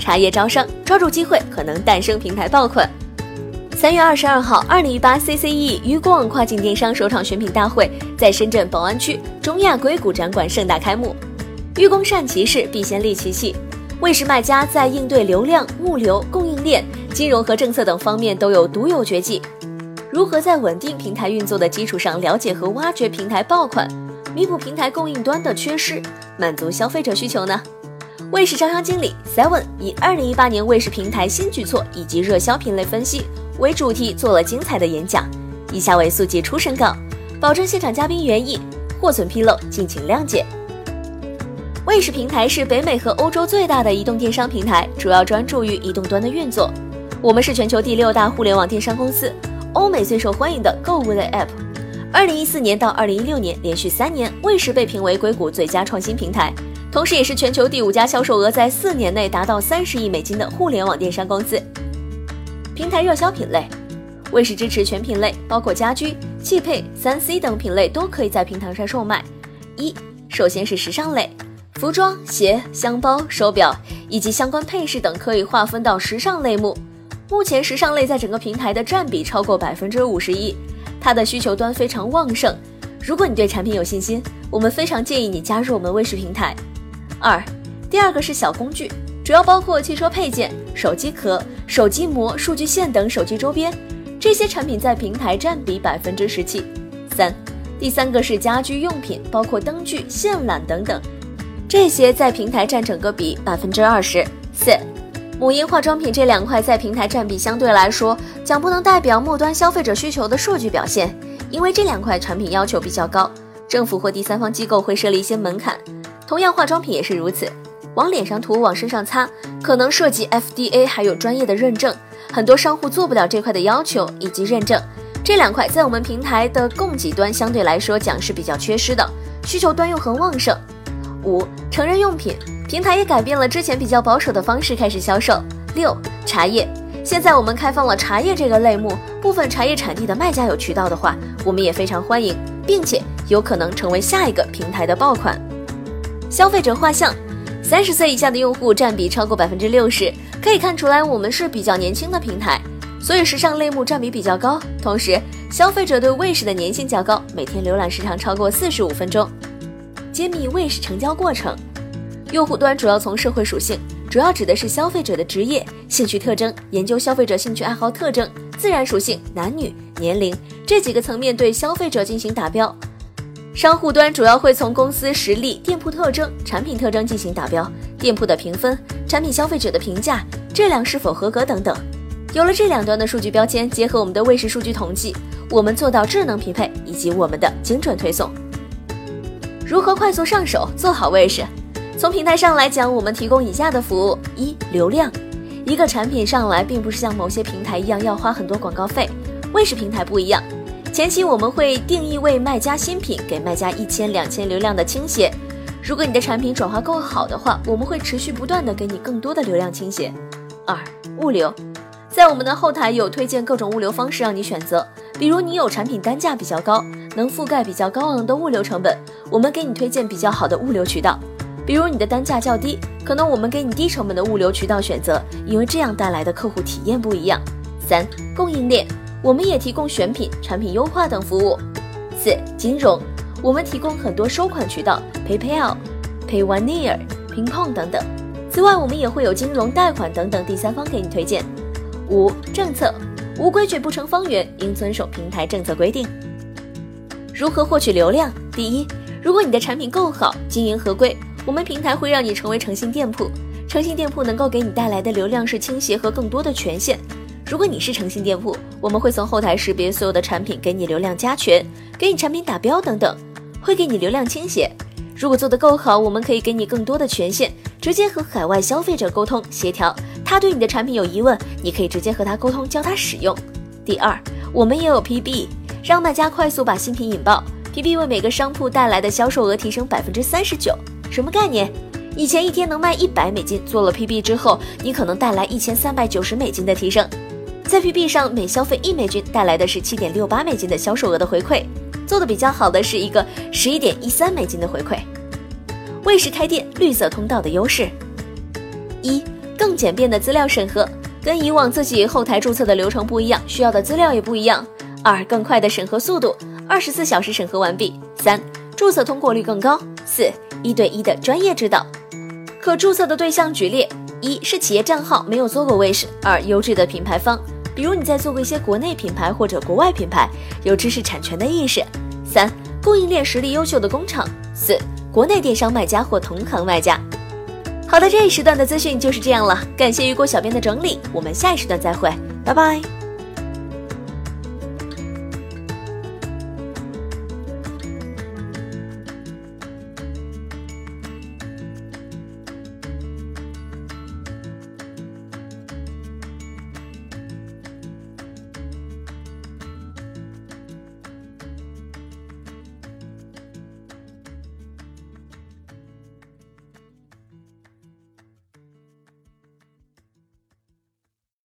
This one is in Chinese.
茶叶招商，抓住机会，可能诞生平台爆款。三月二十二号，二零一八 CCE 鱼广跨境电商首场选品大会在深圳宝安区中亚硅谷展馆盛大开幕。愚公善其事，必先利其器。卫视卖家在应对流量、物流、供应链、金融和政策等方面都有独有绝技。如何在稳定平台运作的基础上，了解和挖掘平台爆款，弥补平台供应端的缺失，满足消费者需求呢？卫视招商经理 Seven 以二零一八年卫视平台新举措以及热销品类分析为主题，做了精彩的演讲。以下为速记初审稿，保证现场嘉宾原意，货存纰漏敬请谅解。卫视平台是北美和欧洲最大的移动电商平台，主要专注于移动端的运作。我们是全球第六大互联网电商公司，欧美最受欢迎的购物类 App。二零一四年到二零一六年，连续三年，卫视被评为硅谷最佳创新平台，同时也是全球第五家销售额在四年内达到三十亿美金的互联网电商公司。平台热销品类，卫视支持全品类，包括家居、汽配、三 C 等品类都可以在平台上售卖。一，首先是时尚类。服装、鞋、箱包、手表以及相关配饰等可以划分到时尚类目。目前时尚类在整个平台的占比超过百分之五十一，它的需求端非常旺盛。如果你对产品有信心，我们非常建议你加入我们卫视平台。二，第二个是小工具，主要包括汽车配件、手机壳、手机膜、数据线等手机周边，这些产品在平台占比百分之十七。三，第三个是家居用品，包括灯具、线缆等等。这些在平台占整个比百分之二十四，母婴化妆品这两块在平台占比相对来说讲不能代表末端消费者需求的数据表现，因为这两块产品要求比较高，政府或第三方机构会设立一些门槛。同样，化妆品也是如此，往脸上涂、往身上擦，可能涉及 FDA 还有专业的认证，很多商户做不了这块的要求以及认证。这两块在我们平台的供给端相对来说讲是比较缺失的，需求端又很旺盛。五成人用品平台也改变了之前比较保守的方式开始销售。六茶叶，现在我们开放了茶叶这个类目，部分茶叶产地的卖家有渠道的话，我们也非常欢迎，并且有可能成为下一个平台的爆款。消费者画像，三十岁以下的用户占比超过百分之六十，可以看出来我们是比较年轻的平台，所以时尚类目占比比较高。同时，消费者对卫视的粘性较高，每天浏览时长超过四十五分钟。揭秘卫视成交过程，用户端主要从社会属性，主要指的是消费者的职业、兴趣特征，研究消费者兴趣爱好特征；自然属性，男女、年龄这几个层面对消费者进行打标。商户端主要会从公司实力、店铺特征、产品特征进行打标，店铺的评分、产品消费者的评价、质量是否合格等等。有了这两端的数据标签，结合我们的卫视数据统计，我们做到智能匹配以及我们的精准推送。如何快速上手做好卫士？从平台上来讲，我们提供以下的服务：一、流量。一个产品上来，并不是像某些平台一样要花很多广告费。卫士平台不一样，前期我们会定义为卖家新品，给卖家一千、两千流量的倾斜。如果你的产品转化够好的话，我们会持续不断的给你更多的流量倾斜。二、物流，在我们的后台有推荐各种物流方式让你选择，比如你有产品单价比较高。能覆盖比较高昂的物流成本，我们给你推荐比较好的物流渠道。比如你的单价较低，可能我们给你低成本的物流渠道选择，因为这样带来的客户体验不一样。三、供应链，我们也提供选品、产品优化等服务。四、金融，我们提供很多收款渠道，PayPal、Payoneer、Pingpong 等等。此外，我们也会有金融、贷款等等第三方给你推荐。五、政策，无规矩不成方圆，应遵守平台政策规定。如何获取流量？第一，如果你的产品够好，经营合规，我们平台会让你成为诚信店铺。诚信店铺能够给你带来的流量是倾斜和更多的权限。如果你是诚信店铺，我们会从后台识别所有的产品，给你流量加权，给你产品打标等等，会给你流量倾斜。如果做得够好，我们可以给你更多的权限，直接和海外消费者沟通协调，他对你的产品有疑问，你可以直接和他沟通，教他使用。第二，我们也有 PB，让卖家快速把新品引爆，PB 为每个商铺带来的销售额提升百分之三十九。什么概念？以前一天能卖一百美金，做了 PB 之后，你可能带来一千三百九十美金的提升。在 PB 上每消费一美金，带来的是七点六八美金的销售额的回馈。做的比较好的是一个十一点一三美金的回馈。卫士开店绿色通道的优势：一、更简便的资料审核，跟以往自己后台注册的流程不一样，需要的资料也不一样。二、更快的审核速度，二十四小时审核完毕。三、注册通过率更高。四、一对一的专业指导。可注册的对象举例：一是企业账号没有做过卫士；二优质的品牌方。比如你在做过一些国内品牌或者国外品牌，有知识产权的意识。三、供应链实力优秀的工厂。四、国内电商卖家或同行卖家。好的，这一时段的资讯就是这样了。感谢雨果小编的整理，我们下一时段再会，拜拜。